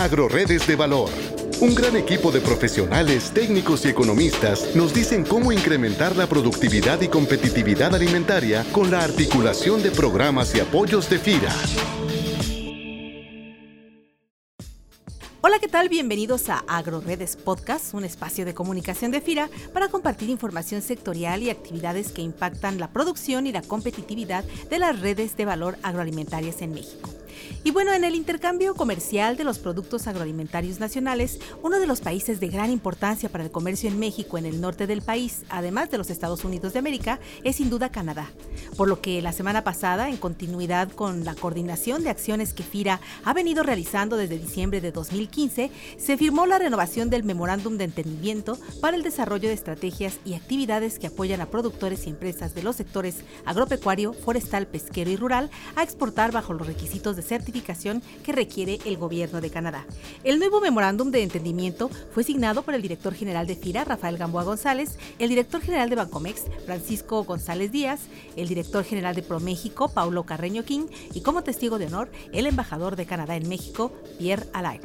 Agroredes de Valor. Un gran equipo de profesionales, técnicos y economistas nos dicen cómo incrementar la productividad y competitividad alimentaria con la articulación de programas y apoyos de FIRA. Hola, ¿qué tal? Bienvenidos a AgroRedes Podcast, un espacio de comunicación de FIRA para compartir información sectorial y actividades que impactan la producción y la competitividad de las redes de valor agroalimentarias en México. Y bueno, en el intercambio comercial de los productos agroalimentarios nacionales, uno de los países de gran importancia para el comercio en México en el norte del país, además de los Estados Unidos de América, es sin duda Canadá. Por lo que la semana pasada, en continuidad con la coordinación de acciones que FIRA ha venido realizando desde diciembre de 2015, se firmó la renovación del Memorándum de Entendimiento para el desarrollo de estrategias y actividades que apoyan a productores y empresas de los sectores agropecuario, forestal, pesquero y rural a exportar bajo los requisitos de certificación que requiere el gobierno de Canadá. El nuevo memorándum de entendimiento fue signado por el director general de FIRA, Rafael Gamboa González, el director general de Bancomex, Francisco González Díaz, el director general de ProMéxico, Paulo Carreño King, y como testigo de honor, el embajador de Canadá en México, Pierre Alain.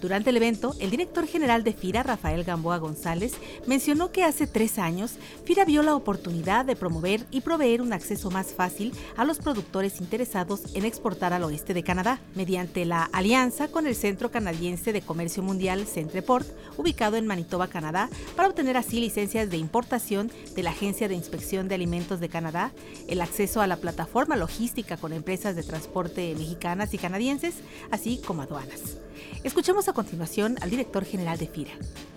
Durante el evento, el director general de FIRA, Rafael Gamboa González, mencionó que hace tres años FIRA vio la oportunidad de promover y proveer un acceso más fácil a los productores interesados en exportar al oeste de Canadá, mediante la alianza con el Centro Canadiense de Comercio Mundial Centreport, ubicado en Manitoba, Canadá, para obtener así licencias de importación de la Agencia de Inspección de Alimentos de Canadá, el acceso a la plataforma logística con empresas de transporte mexicanas y canadienses, así como aduanas. Escuchemos a continuación al director general de FIRA.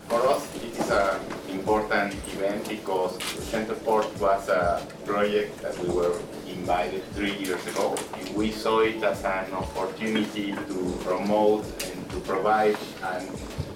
For us, it is an important event because Centerport was a project that we were invited three years ago. We saw it as an opportunity to promote and to provide an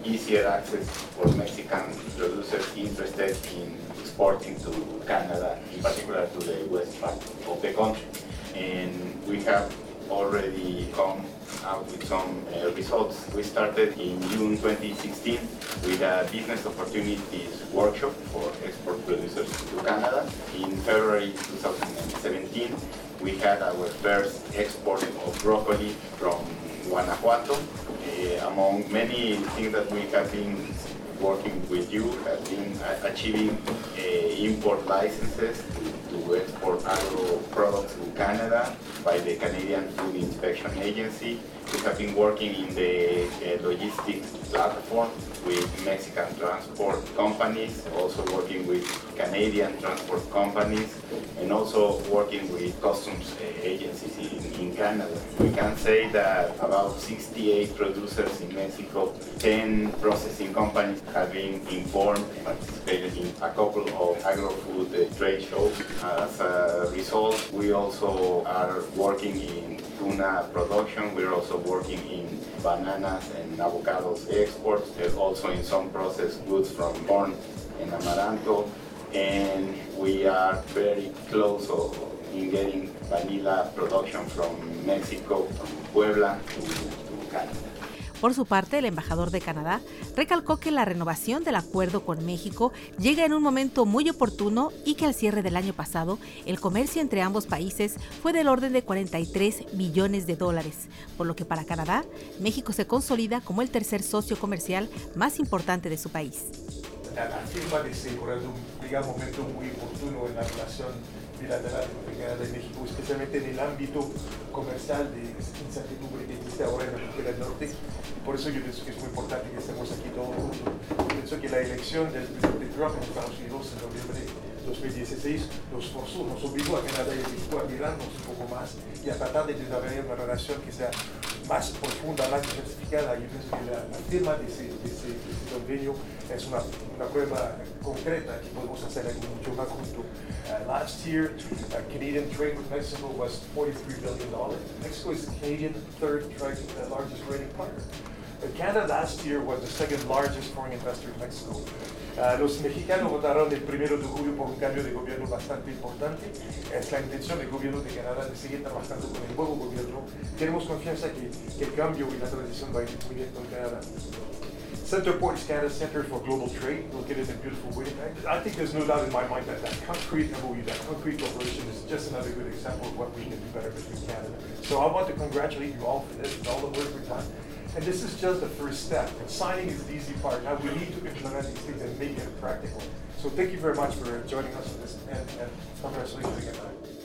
easier access for Mexican producers interested in exporting to Canada, in particular to the west part of the country. And we have already come out with some uh, results. We started in June 2016 with a business opportunities workshop for export producers to Canada. In February 2017, we had our first export of broccoli from Guanajuato. Uh, among many things that we have been working with you have been uh, achieving uh, import licenses to, to export agro products to Canada by the Canadian Food Inspection Agency. We have been working in the uh, logistics platform with Mexican transport companies, also working with Canadian transport companies, and also working with customs uh, agencies in, in Canada. We can say that about 68 producers in Mexico, 10 processing companies have been informed and participated in a couple of agro-food uh, trade shows. As a result, we also are working in tuna production. We're also working in bananas and avocados exports. There's also in some processed goods from corn and amaranto. And we are very close in getting vanilla production from Mexico, from Puebla to, to Canada. Por su parte, el embajador de Canadá recalcó que la renovación del acuerdo con México llega en un momento muy oportuno y que al cierre del año pasado el comercio entre ambos países fue del orden de 43 billones de dólares, por lo que para Canadá, México se consolida como el tercer socio comercial más importante de su país. Momento muy oportuno en la relación bilateral y México, especialmente en el ámbito comercial de incertidumbre que existe ahora en la frontera norte. Por eso yo pienso que es muy importante que estemos aquí todos juntos. Pienso que la elección del presidente Trump en Estados Unidos en noviembre de 2016 nos forzó, nos obligó a Canadá y México a mirarnos un poco más y a tratar de desarrollar una relación que sea más profunda, más diversificada. Yo pienso que la, la firma de ese, de ese, ese convenio es una, una prueba concreta que podemos hacer algo mucho más junto. Uh, last year, uh, Canadian trade with Mexico was $43 billion. Mexico is the Canadian third trade, uh, largest trading partner. Uh, Canada last year was the second largest foreign investor in Mexico. Uh, los mexicanos votaron el primero de julio por un cambio de gobierno bastante importante. Es la intención del gobierno de Canadá de seguir trabajando con el nuevo gobierno. Tenemos confianza que, que el cambio y la transición va a ir muy bien con Canadá. Centerport is Canada's Center for Global Trade, located in beautiful Winnipeg. I think there's no doubt in my mind that that concrete MOU, that concrete cooperation is just another good example of what we can do better between Canada. So I want to congratulate you all for this, and all the work we've done. And this is just the first step. Signing is the easy part. Now we need to implement these things and make it practical. So thank you very much for joining us for this and, and congratulations again.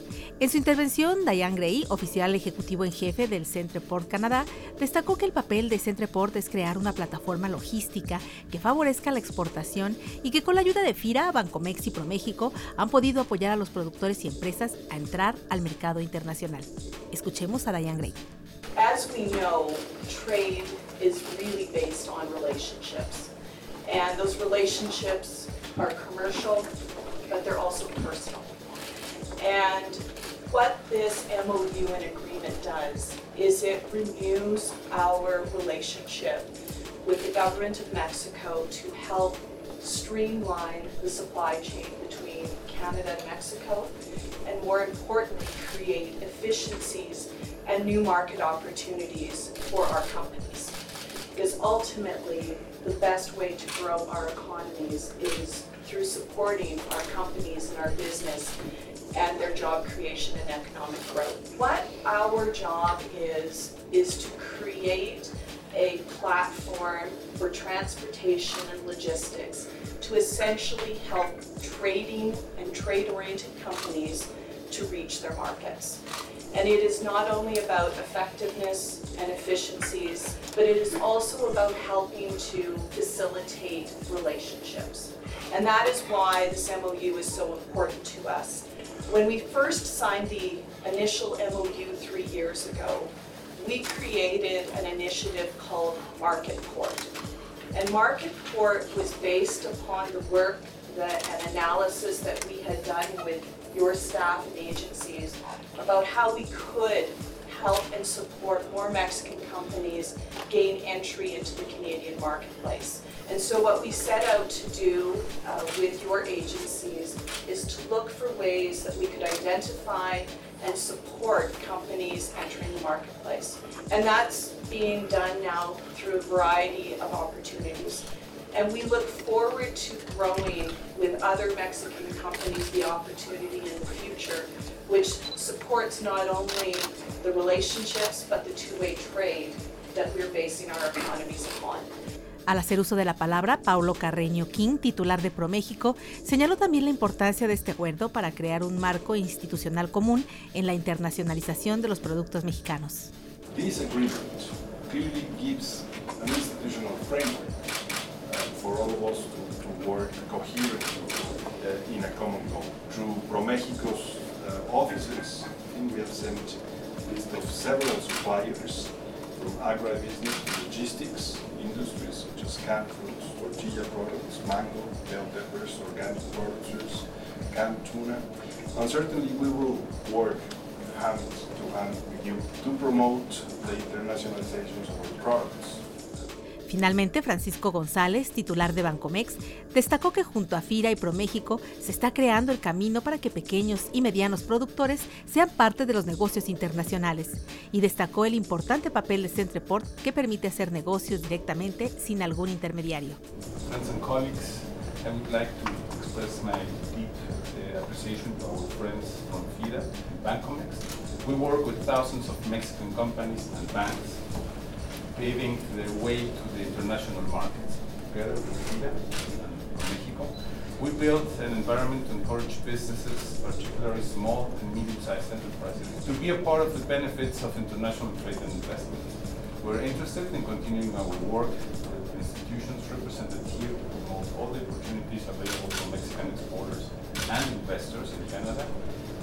En su intervención, Diane Gray, oficial ejecutivo en jefe del Centreport Canadá, destacó que el papel de Centreport es crear una plataforma logística que favorezca la exportación y que con la ayuda de FIRA, Bancomex y ProMéxico han podido apoyar a los productores y empresas a entrar al mercado internacional. Escuchemos a Diane Gray. As we know, trade is really based on relationships. And those relationships are commercial, but they're also personal. And what this MOU and agreement does is it renews our relationship with the government of Mexico to help streamline the supply chain between Canada and Mexico, and more importantly, create efficiencies and new market opportunities for our companies. Because ultimately, the best way to grow our economies is through supporting our companies and our business and their job creation and economic growth. What our job is, is to create a platform for transportation and logistics to essentially help trading and trade oriented companies to reach their markets. And it is not only about effectiveness and efficiencies, but it is also about helping to facilitate relationships. And that is why this MOU is so important to us. When we first signed the initial MOU three years ago, we created an initiative called Market Port. And Market Port was based upon the work that, and analysis that we had done with your staff and agencies about how we could help and support more Mexican companies gain entry into the Canadian marketplace. And so, what we set out to do uh, with your agencies is to look for ways that we could identify and support companies entering the marketplace. And that's being done now through a variety of opportunities. And we look forward to growing with other Mexican companies the opportunity in the future, which supports not only the relationships but the two way trade that we're basing our economies upon. Al hacer uso de la palabra, Paulo Carreño King, titular de ProMéxico, señaló también la importancia de este acuerdo para crear un marco institucional común en la internacionalización de los productos mexicanos. This agreement clearly gives an institutional framework for all of us to, to work coherently uh, in a common goal. Through ProMéxico's uh, offices, We have sent a list of several suppliers from agribusiness, logistics, industries such as canned fruits, tortilla products, mango, bell peppers, organic producers, canned tuna. And certainly we will work hand to hand with you to promote the internationalization of our products. Finalmente, Francisco González, titular de Bancomex, destacó que junto a FIRA y ProMéxico se está creando el camino para que pequeños y medianos productores sean parte de los negocios internacionales y destacó el importante papel de Centreport que permite hacer negocios directamente sin algún intermediario. Bancomex. We work with thousands of Mexican companies and banks paving the way to the international markets. Together with FIRA and Mexico, we built an environment to encourage businesses, particularly small and medium-sized enterprises, to be a part of the benefits of international trade and investment. We're interested in continuing our work with institutions represented here to promote all the opportunities available for Mexican exporters and investors in Canada,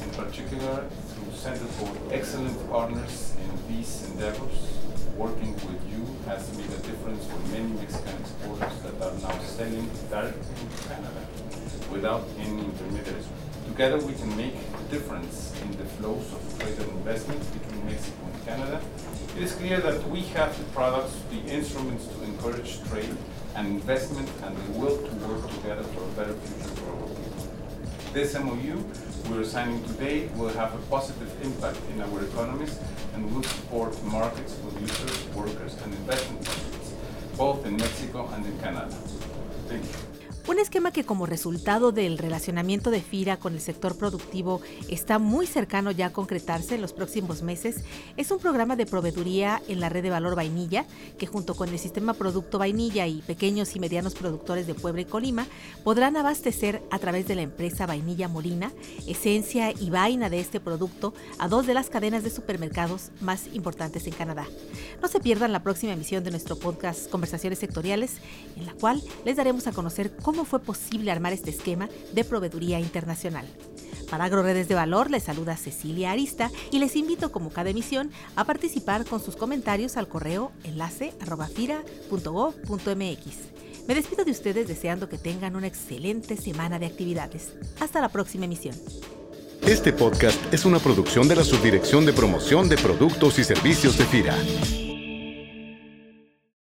in particular through Center for excellent partners in these endeavors working with you has made a difference for many Mexican exporters that are now selling directly to Canada without any intermediaries. Together we can make a difference in the flows of trade and investment between Mexico and Canada. It is clear that we have the products, the instruments to encourage trade and investment and the will to work together for a better future for our people. This MOU we're signing today will have a positive impact in our economies and will support markets, producers, workers, and investment projects, both in Mexico and in Canada. Thank you. Un esquema que como resultado del relacionamiento de FIRA con el sector productivo está muy cercano ya a concretarse en los próximos meses es un programa de proveeduría en la red de valor vainilla que junto con el sistema Producto Vainilla y pequeños y medianos productores de Puebla y Colima podrán abastecer a través de la empresa Vainilla Molina, esencia y vaina de este producto a dos de las cadenas de supermercados más importantes en Canadá. No se pierdan la próxima emisión de nuestro podcast Conversaciones Sectoriales, en la cual les daremos a conocer cómo fue posible armar este esquema de proveeduría internacional. Para AgroRedes de Valor les saluda Cecilia Arista y les invito como cada emisión a participar con sus comentarios al correo enlace Me despido de ustedes deseando que tengan una excelente semana de actividades. Hasta la próxima emisión. Este podcast es una producción de la Subdirección de Promoción de Productos y Servicios de FIRA.